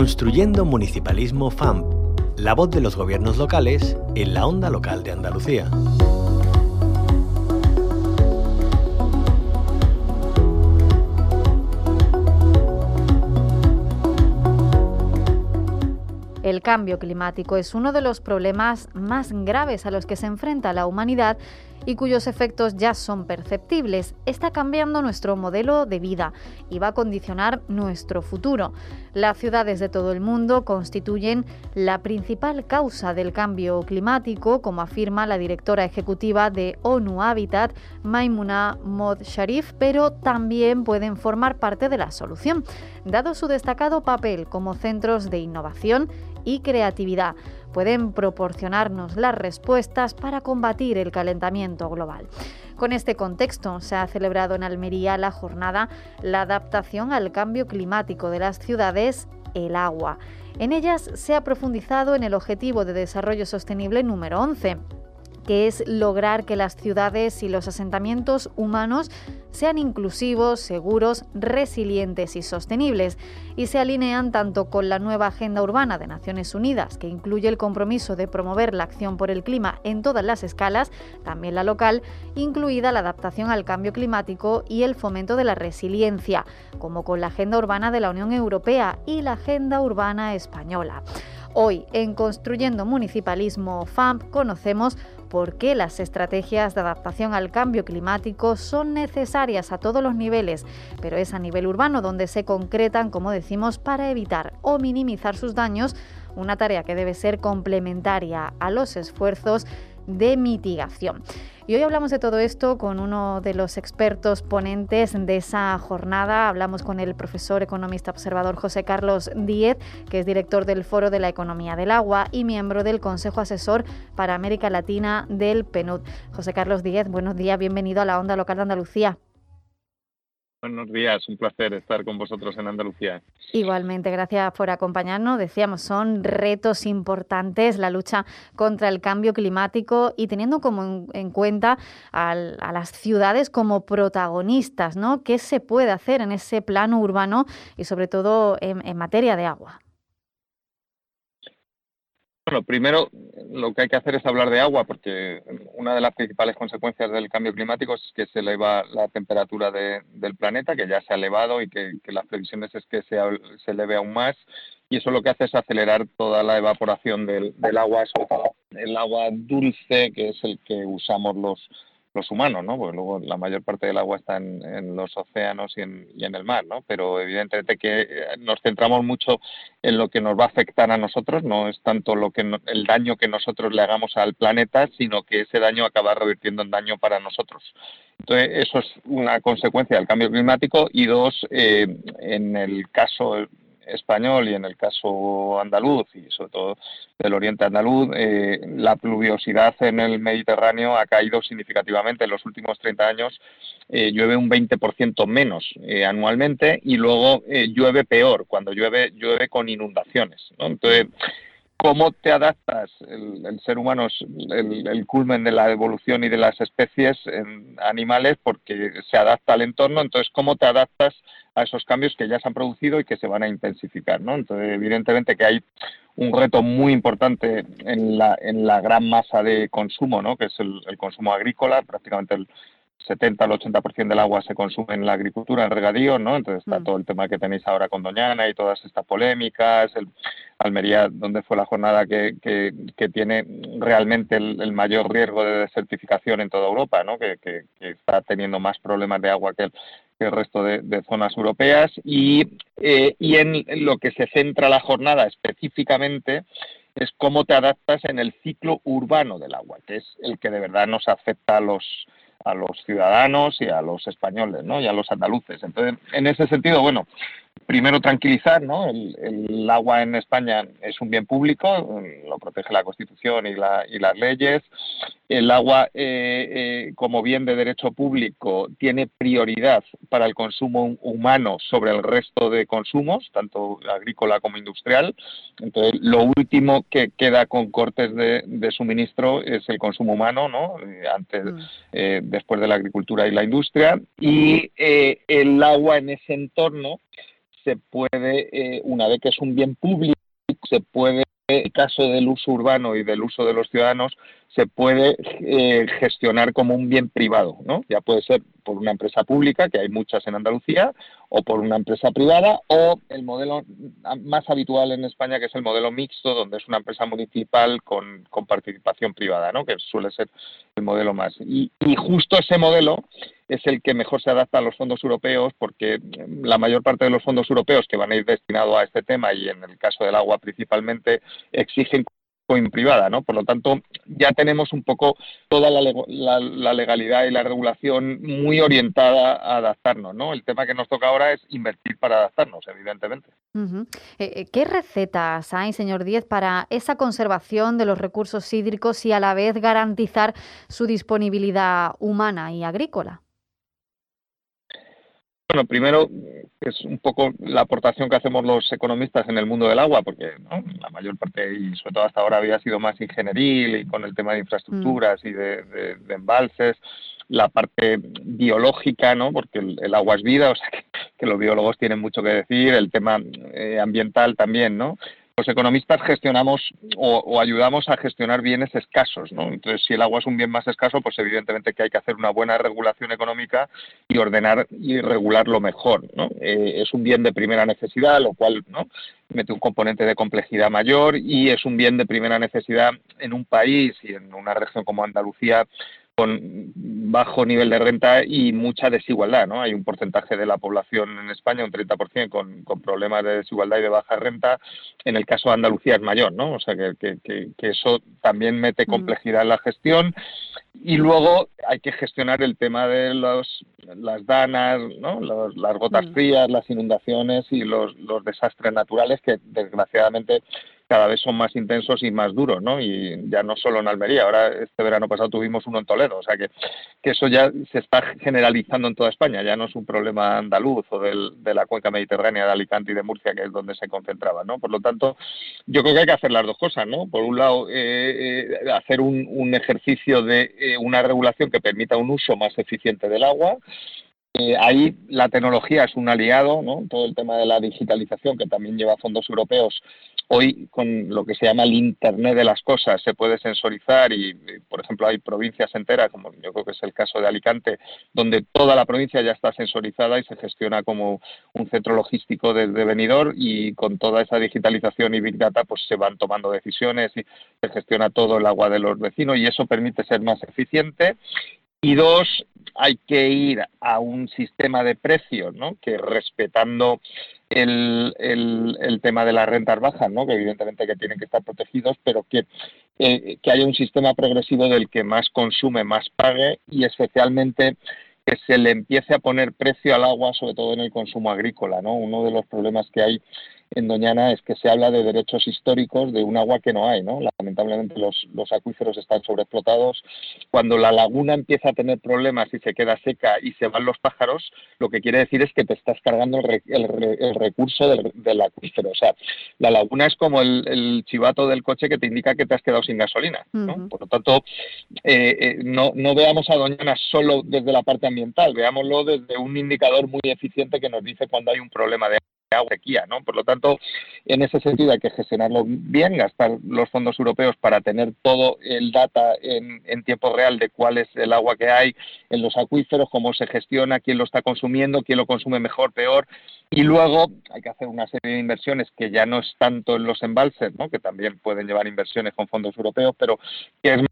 Construyendo Municipalismo FAMP, la voz de los gobiernos locales en la onda local de Andalucía. El cambio climático es uno de los problemas más graves a los que se enfrenta la humanidad y cuyos efectos ya son perceptibles. Está cambiando nuestro modelo de vida y va a condicionar nuestro futuro. Las ciudades de todo el mundo constituyen la principal causa del cambio climático, como afirma la directora ejecutiva de ONU Habitat, Maimuna Mod Sharif, pero también pueden formar parte de la solución, dado su destacado papel como centros de innovación y creatividad pueden proporcionarnos las respuestas para combatir el calentamiento global. Con este contexto se ha celebrado en Almería la jornada La adaptación al cambio climático de las ciudades, el agua. En ellas se ha profundizado en el Objetivo de Desarrollo Sostenible número 11 que es lograr que las ciudades y los asentamientos humanos sean inclusivos, seguros, resilientes y sostenibles, y se alinean tanto con la nueva Agenda Urbana de Naciones Unidas, que incluye el compromiso de promover la acción por el clima en todas las escalas, también la local, incluida la adaptación al cambio climático y el fomento de la resiliencia, como con la Agenda Urbana de la Unión Europea y la Agenda Urbana Española. Hoy, en Construyendo Municipalismo FAMP, conocemos por qué las estrategias de adaptación al cambio climático son necesarias a todos los niveles, pero es a nivel urbano donde se concretan, como decimos, para evitar o minimizar sus daños, una tarea que debe ser complementaria a los esfuerzos de mitigación. Y hoy hablamos de todo esto con uno de los expertos ponentes de esa jornada. Hablamos con el profesor economista observador José Carlos Díez, que es director del Foro de la Economía del Agua y miembro del Consejo Asesor para América Latina del PNUD. José Carlos Díez, buenos días, bienvenido a la Onda Local de Andalucía. Buenos días, un placer estar con vosotros en Andalucía. Igualmente, gracias por acompañarnos. Decíamos, son retos importantes la lucha contra el cambio climático y teniendo como en, cuenta a las ciudades como protagonistas, ¿no? ¿Qué se puede hacer en ese plano urbano y sobre todo en materia de agua? Bueno, primero lo que hay que hacer es hablar de agua, porque una de las principales consecuencias del cambio climático es que se eleva la temperatura del planeta, que ya se ha elevado y que, las previsiones es que se, se, eleve aún más. Y eso lo que hace es acelerar toda la evaporación del, agua, sobre todo el agua dulce, que es el que usamos los, los humanos, ¿no? Porque luego la mayor parte del agua está en, los océanos y en, y en, el mar, ¿no? Pero evidentemente que eh, nos centramos mucho en lo que nos va a afectar a nosotros, no es tanto lo que el daño que nosotros le hagamos al planeta, sino que ese daño acaba revirtiendo en daño para nosotros. Entonces, eso es una consecuencia del cambio climático y dos, eh, en el caso español y en el caso andaluz y sobre todo del oriente andaluz, eh, la pluviosidad en el Mediterráneo ha caído significativamente. En los últimos 30 años eh, llueve un 20% menos eh, anualmente y luego llueve peor, cuando llueve llueve con inundaciones. Entonces, cómo te adaptas, el, ser humano es el, culmen de la evolución y de las especies en animales porque se adapta al entorno, entonces cómo te adaptas a esos cambios que ya se han producido y que se van a intensificar, ¿no? Entonces, evidentemente que hay un reto muy importante en la, en la gran masa de consumo, ¿no? Que es el, el consumo agrícola, prácticamente el 70 al 80% del agua se consume en la agricultura, en regadío, ¿no? Entonces está mm. todo el tema que tenéis ahora con Doñana y todas estas polémicas, el Almería, donde fue la jornada que, que, tiene realmente el, mayor riesgo de desertificación en toda Europa, ¿no? Que, está teniendo más problemas de agua que el, el resto de, zonas europeas y, eh, y en lo que se centra la jornada específicamente es cómo te adaptas en el ciclo urbano del agua, que es el que de verdad nos afecta a los a los ciudadanos y a los españoles, ¿no? Y a los andaluces. Entonces, en ese sentido, bueno, primero tranquilizar, ¿no? El, agua en España es un bien público, lo protege la Constitución y, la, y las leyes. El agua, eh, eh, como bien de derecho público, tiene prioridad para el consumo humano sobre el resto de consumos, tanto agrícola como industrial. Entonces, lo último que queda con cortes de, suministro es el consumo humano, ¿no? Eh, antes, mm. después de la agricultura y la industria. Y el agua en ese entorno se puede, eh, una vez que es un bien público, se puede, en caso del uso urbano y del uso de los ciudadanos, se puede eh, gestionar como un bien privado, ¿no? Ya puede ser por una empresa pública, que hay muchas en Andalucía, o por una empresa privada, o el modelo más habitual en España, que es el modelo mixto, donde es una empresa municipal con, con participación privada, ¿no? Que suele ser el modelo más. Y, y justo ese modelo es el que mejor se adapta a los fondos europeos porque la mayor parte de los fondos europeos que van a ir destinados a este tema y en el caso del agua principalmente exigen privada, ¿no? Por lo tanto, ya tenemos un poco toda la, legalidad y la regulación muy orientada a adaptarnos, ¿no? El tema que nos toca ahora es invertir para adaptarnos, evidentemente. Eh, eh, ¿Qué recetas hay, señor Díez, para esa conservación de los recursos hídricos y a la vez garantizar su disponibilidad humana y agrícola? Bueno, primero es un poco la aportación que hacemos los economistas en el mundo del agua, porque la mayor parte, y sobre todo hasta ahora, había sido más ingenieril y con el tema de infraestructuras y de, embalses, la parte biológica, ¿no? porque el, agua es vida, o sea que, los biólogos tienen mucho que decir, el tema eh, ambiental también, ¿no? Los economistas gestionamos o, ayudamos a gestionar bienes escasos, ¿no? Entonces, si el agua es un bien más escaso, pues evidentemente que hay que hacer una buena regulación económica y ordenar y regularlo mejor, ¿no? Eh, es un bien de primera necesidad, lo cual, ¿no? mete un componente de complejidad mayor y es un bien de primera necesidad en un país y en una región como Andalucía con bajo nivel de renta y mucha desigualdad, ¿no? Hay un porcentaje de la población en España, un 30%, con, con problemas de desigualdad y de baja renta. En el caso de Andalucía es mayor, ¿no? O sea, que, eso también mete complejidad en la gestión. Y luego hay que gestionar el tema de los, las danas, ¿no? las gotas mm. frías, las inundaciones y los, los desastres naturales que desgraciadamente cada vez son más intensos y más duros, ¿no? Y ya no solo en Almería, ahora este verano pasado tuvimos uno en Toledo, o sea que, que eso ya se está generalizando en toda España, ya no es un problema andaluz o del, de la cuenca mediterránea de Alicante y de Murcia, que es donde se concentraba, ¿no? Por lo tanto, yo creo que hay que hacer las dos cosas, ¿no? Por un lado, eh, eh, hacer un, ejercicio de eh, una regulación que permita un uso más eficiente del agua, eh, ahí la tecnología es un aliado, ¿no? Todo el tema de la digitalización que también lleva fondos europeos. Hoy con lo que se llama el Internet de las cosas se puede sensorizar y, por ejemplo, hay provincias enteras, como yo creo que es el caso de Alicante, donde toda la provincia ya está sensorizada y se gestiona como un centro logístico desde venidor y con toda esa digitalización y Big Data pues se van tomando decisiones y se gestiona todo el agua de los vecinos y eso permite ser más eficiente Y dos, hay que ir a un sistema de precios, ¿no? Que respetando el, el, tema de las rentas bajas, ¿no? Que evidentemente que tienen que estar protegidos, pero que, eh, que haya un sistema progresivo del que más consume, más pague y especialmente que se le empiece a poner precio al agua, sobre todo en el consumo agrícola, ¿no? Uno de los problemas que hay en Doñana es que se habla de derechos históricos de un agua que no hay, ¿no? Lamentablemente los, los acuíferos están sobreexplotados. Cuando la laguna empieza a tener problemas y se queda seca y se van los pájaros, lo que quiere decir es que te estás cargando el, el, recurso del, acuífero. O sea, la laguna es como el, chivato del coche que te indica que te has quedado sin gasolina, ¿no? Por lo tanto, eh, eh, no, no veamos a Doñana solo desde la parte ambiental, veámoslo desde un indicador muy eficiente que nos dice cuando hay un problema de agua sequía, ¿no? Por lo tanto, en ese sentido hay que gestionarlo bien, gastar los fondos europeos para tener todo el data en, tiempo real de cuál es el agua que hay en los acuíferos, cómo se gestiona, quién lo está consumiendo, quién lo consume mejor, peor, y luego hay que hacer una serie de inversiones que ya no es tanto en los embalses, ¿no? Que también pueden llevar inversiones con fondos europeos, pero que es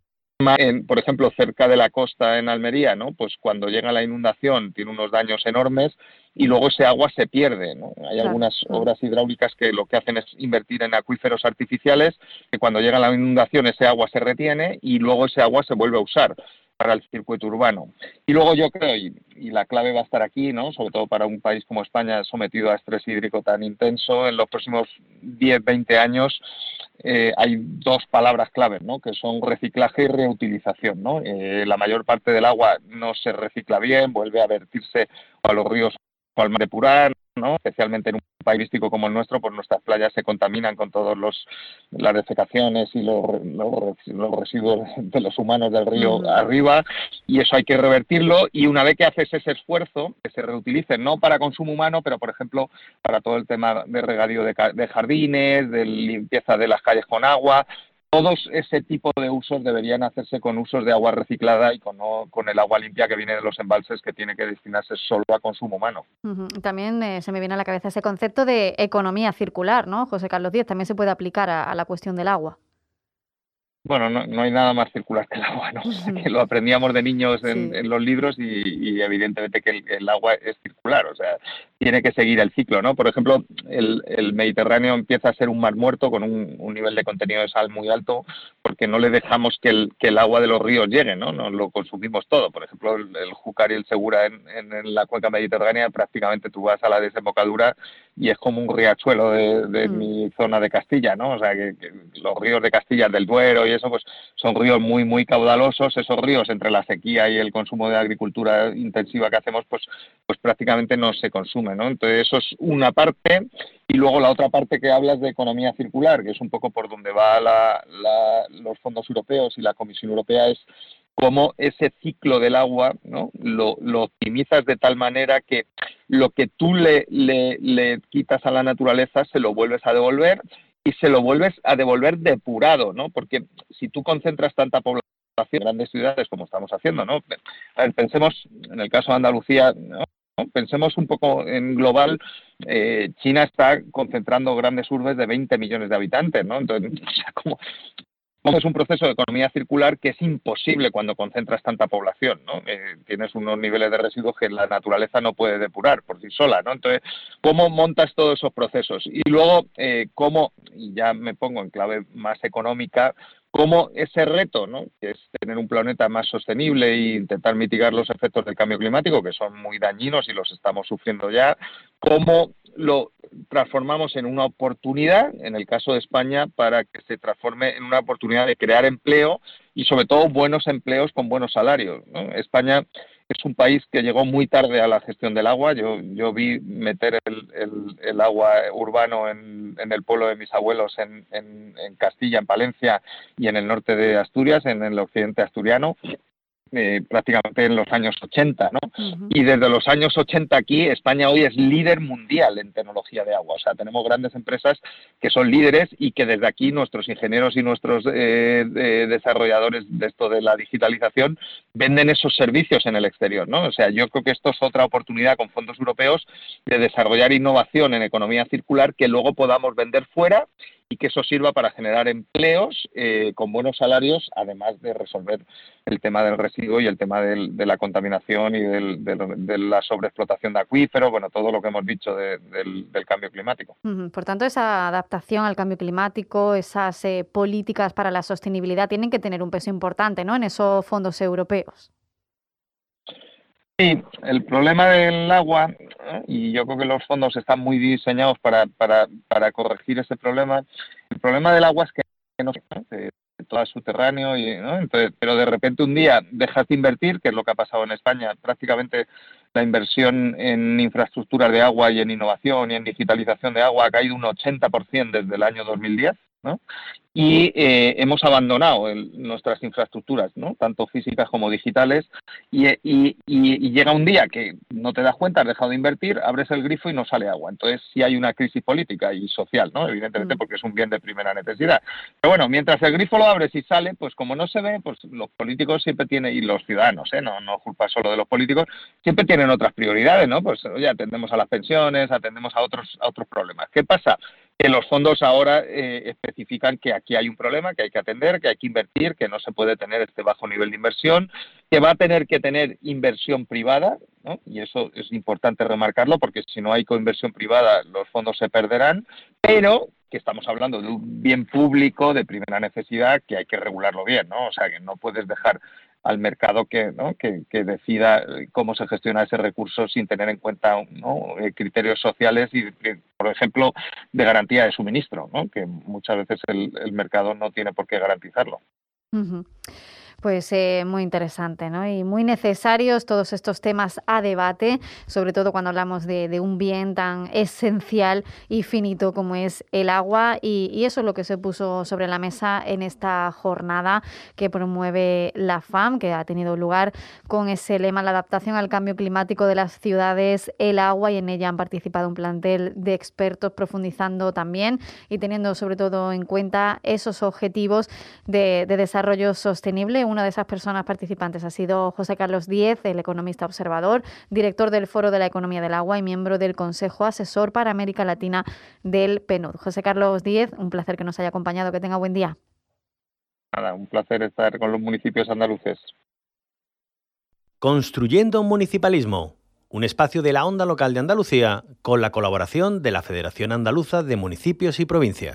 en, por ejemplo, cerca de la costa en Almería, ¿no? Pues cuando llega la inundación tiene unos daños enormes y luego ese agua se pierde, ¿no? Hay algunas obras hidráulicas que lo que hacen es invertir en acuíferos artificiales, que cuando llega la inundación ese agua se retiene y luego ese agua se vuelve a usar para el circuito urbano. Y luego yo creo, y, y, la clave va a estar aquí, ¿no? sobre todo para un país como España sometido a estrés hídrico tan intenso, en los próximos 10, 20 años eh, hay dos palabras claves, ¿no? que son reciclaje y reutilización. ¿no? Eh, la mayor parte del agua no se recicla bien, vuelve a vertirse a los ríos o al mar de Purán, ¿no? especialmente en un país como el nuestro, pues nuestras playas se contaminan con todos los las defecaciones y los, los, residuos de los humanos del río arriba y eso hay que revertirlo y una vez que haces ese esfuerzo que se reutilice no para consumo humano pero por ejemplo para todo el tema de regadío de, de jardines de limpieza de las calles con agua todos ese tipo de usos deberían hacerse con usos de agua reciclada y con, con el agua limpia que viene de los embalses que tiene que destinarse solo a consumo humano. También eh, se me viene a la cabeza ese concepto de economía circular, ¿no? José Carlos Díez, también se puede aplicar a la cuestión del agua. Bueno, no, hay nada más circular que el agua, ¿no? que lo aprendíamos de niños en, los libros y, evidentemente que el, agua es circular, o sea, tiene que seguir el ciclo, ¿no? Por ejemplo, el, Mediterráneo empieza a ser un mar muerto con un, nivel de contenido de sal muy alto porque no le dejamos que el, que el agua de los ríos llegue, ¿no? No lo consumimos todo. Por ejemplo, el, Júcar y el Segura en, en, la cuenca mediterránea prácticamente tú vas a la desembocadura y es como un riachuelo de, mm. mi zona de Castilla, ¿no? O sea, que, los ríos de Castilla, del Duero y eso, pues son ríos muy, muy caudalosos. Esos ríos, entre la sequía y el consumo de agricultura intensiva que hacemos, pues, pues prácticamente no se consume, ¿no? Entonces, eso es una parte. Y luego la otra parte que hablas de economía circular, que es un poco por donde va los fondos europeos y la Comisión Europea, es cómo ese ciclo del agua lo, optimizas de tal manera que lo que tú le, le, quitas a la naturaleza se lo vuelves a devolver y se lo vuelves a devolver depurado, ¿no? Porque si tú concentras tanta población en grandes ciudades como estamos haciendo, ¿no? A ver, pensemos en el caso de Andalucía. Pensemos un poco en global, eh, China está concentrando grandes urbes de 20 millones de habitantes, ¿no? Entonces, como, es un proceso de economía circular que es imposible cuando concentras tanta población, ¿no? Eh, tienes unos niveles de residuos que la naturaleza no puede depurar por sí sola, ¿no? Entonces, ¿cómo montas todos esos procesos? Y luego, eh, ¿cómo, y ya me pongo en clave más económica, cómo ese reto, ¿no? que es tener un planeta más sostenible e intentar mitigar los efectos del cambio climático, que son muy dañinos y los estamos sufriendo ya, cómo lo transformamos en una oportunidad, en el caso de España, para que se transforme en una oportunidad de crear empleo y sobre todo buenos empleos con buenos salarios. España es un país que llegó muy tarde a la gestión del agua. Yo, yo vi meter el, agua urbano en, el pueblo de mis abuelos en, en, Castilla, en Palencia y en el norte de Asturias, en el occidente asturiano. Eh, prácticamente en los años 80, ¿no? Y desde los años 80 aquí, España hoy es líder mundial en tecnología de agua. O sea, tenemos grandes empresas que son líderes y que desde aquí nuestros ingenieros y nuestros eh, desarrolladores de esto de la digitalización venden esos servicios en el exterior, ¿no? O sea, yo creo que esto es otra oportunidad con fondos europeos de desarrollar innovación en economía circular que luego podamos vender fuera y que eso sirva para generar empleos eh, con buenos salarios, además de resolver el tema del residuo y el tema de la contaminación y de la sobreexplotación de acuíferos, bueno, todo lo que hemos dicho del, cambio climático. Por tanto, esa adaptación al cambio climático, esas eh, políticas para la sostenibilidad tienen que tener un peso importante ¿no? en esos fondos europeos. Sí, el problema del agua, ¿eh? y yo creo que los fondos están muy diseñados para, para, para corregir ese problema, el problema del agua es que no se todo es subterráneo, y, Entonces, pero de repente un día dejas de invertir, que es lo que ha pasado en España, prácticamente la inversión en infraestructuras de agua y en innovación y en digitalización de agua ha caído un 80% desde el año 2010. ¿No? y eh, hemos abandonado nuestras infraestructuras, ¿no? tanto físicas como digitales, y, llega un día que no te das cuenta, has dejado de invertir, abres el grifo y no sale agua. Entonces sí hay una crisis política y social, ¿no? evidentemente mm. porque es un bien de primera necesidad. Pero bueno, mientras el grifo lo abres y sale, pues como no se ve, pues los políticos siempre tienen, y los ciudadanos, ¿eh? no, no culpa solo de los políticos, siempre tienen otras prioridades, ¿no? Pues oye, atendemos a las pensiones, atendemos a otros, a otros problemas. ¿Qué pasa? Que los fondos ahora eh, especifican que aquí hay un problema que hay que atender, que hay que invertir, que no se puede tener este bajo nivel de inversión, que va a tener que tener inversión privada, y eso es importante remarcarlo porque si no hay coinversión privada los fondos se perderán, pero que estamos hablando de un bien público de primera necesidad que hay que regularlo bien, ¿no? O sea, que no puedes dejar al mercado que, que, decida cómo se gestiona ese recurso sin tener en cuenta eh, criterios sociales y, ejemplo, de garantía de suministro, que muchas veces el, mercado no tiene por qué garantizarlo. Pues eh, muy interesante ¿no? y muy necesarios todos estos temas a debate, sobre todo cuando hablamos de, un bien tan esencial y finito como es el agua. Y, eso es lo que se puso sobre la mesa en esta jornada que promueve la FAM, que ha tenido lugar con ese lema, la adaptación al cambio climático de las ciudades, el agua, y en ella han participado un plantel de expertos profundizando también y teniendo sobre todo en cuenta esos objetivos de, de desarrollo sostenible una de esas personas participantes ha sido José Carlos Díez, el economista observador, director del Foro de la Economía del Agua y miembro del Consejo Asesor para América Latina del PNUD. José Carlos Díez, un placer que nos haya acompañado, que tenga buen día. Nada, un placer estar con los municipios andaluces. Construyendo un municipalismo, un espacio de la onda local de Andalucía con la colaboración de la Federación Andaluza de Municipios y Provincias.